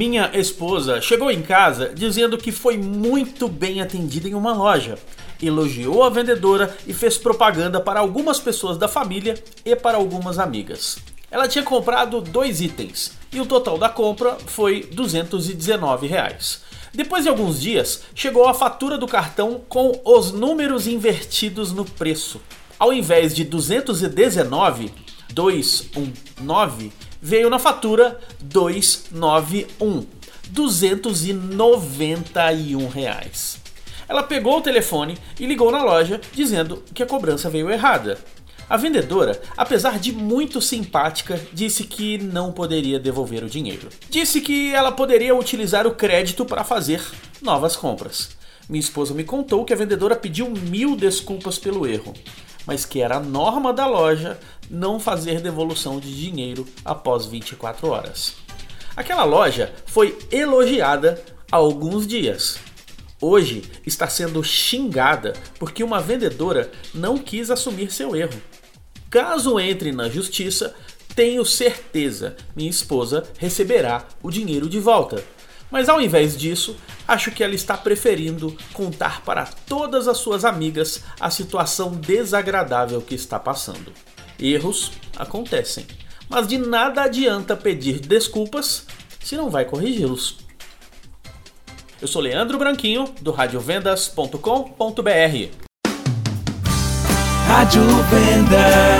Minha esposa chegou em casa dizendo que foi muito bem atendida em uma loja. Elogiou a vendedora e fez propaganda para algumas pessoas da família e para algumas amigas. Ela tinha comprado dois itens e o total da compra foi 219 reais. Depois de alguns dias, chegou a fatura do cartão com os números invertidos no preço. Ao invés de 219, 219 veio na fatura 291, 291 reais. Ela pegou o telefone e ligou na loja dizendo que a cobrança veio errada. A vendedora, apesar de muito simpática, disse que não poderia devolver o dinheiro. Disse que ela poderia utilizar o crédito para fazer novas compras. Minha esposa me contou que a vendedora pediu mil desculpas pelo erro, mas que era a norma da loja não fazer devolução de dinheiro após 24 horas. Aquela loja foi elogiada há alguns dias. Hoje está sendo xingada porque uma vendedora não quis assumir seu erro. Caso entre na justiça, tenho certeza minha esposa receberá o dinheiro de volta. Mas ao invés disso, acho que ela está preferindo contar para todas as suas amigas a situação desagradável que está passando. Erros acontecem, mas de nada adianta pedir desculpas se não vai corrigi-los. Eu sou Leandro Branquinho, do radiovendas.com.br. Rádio Vendas.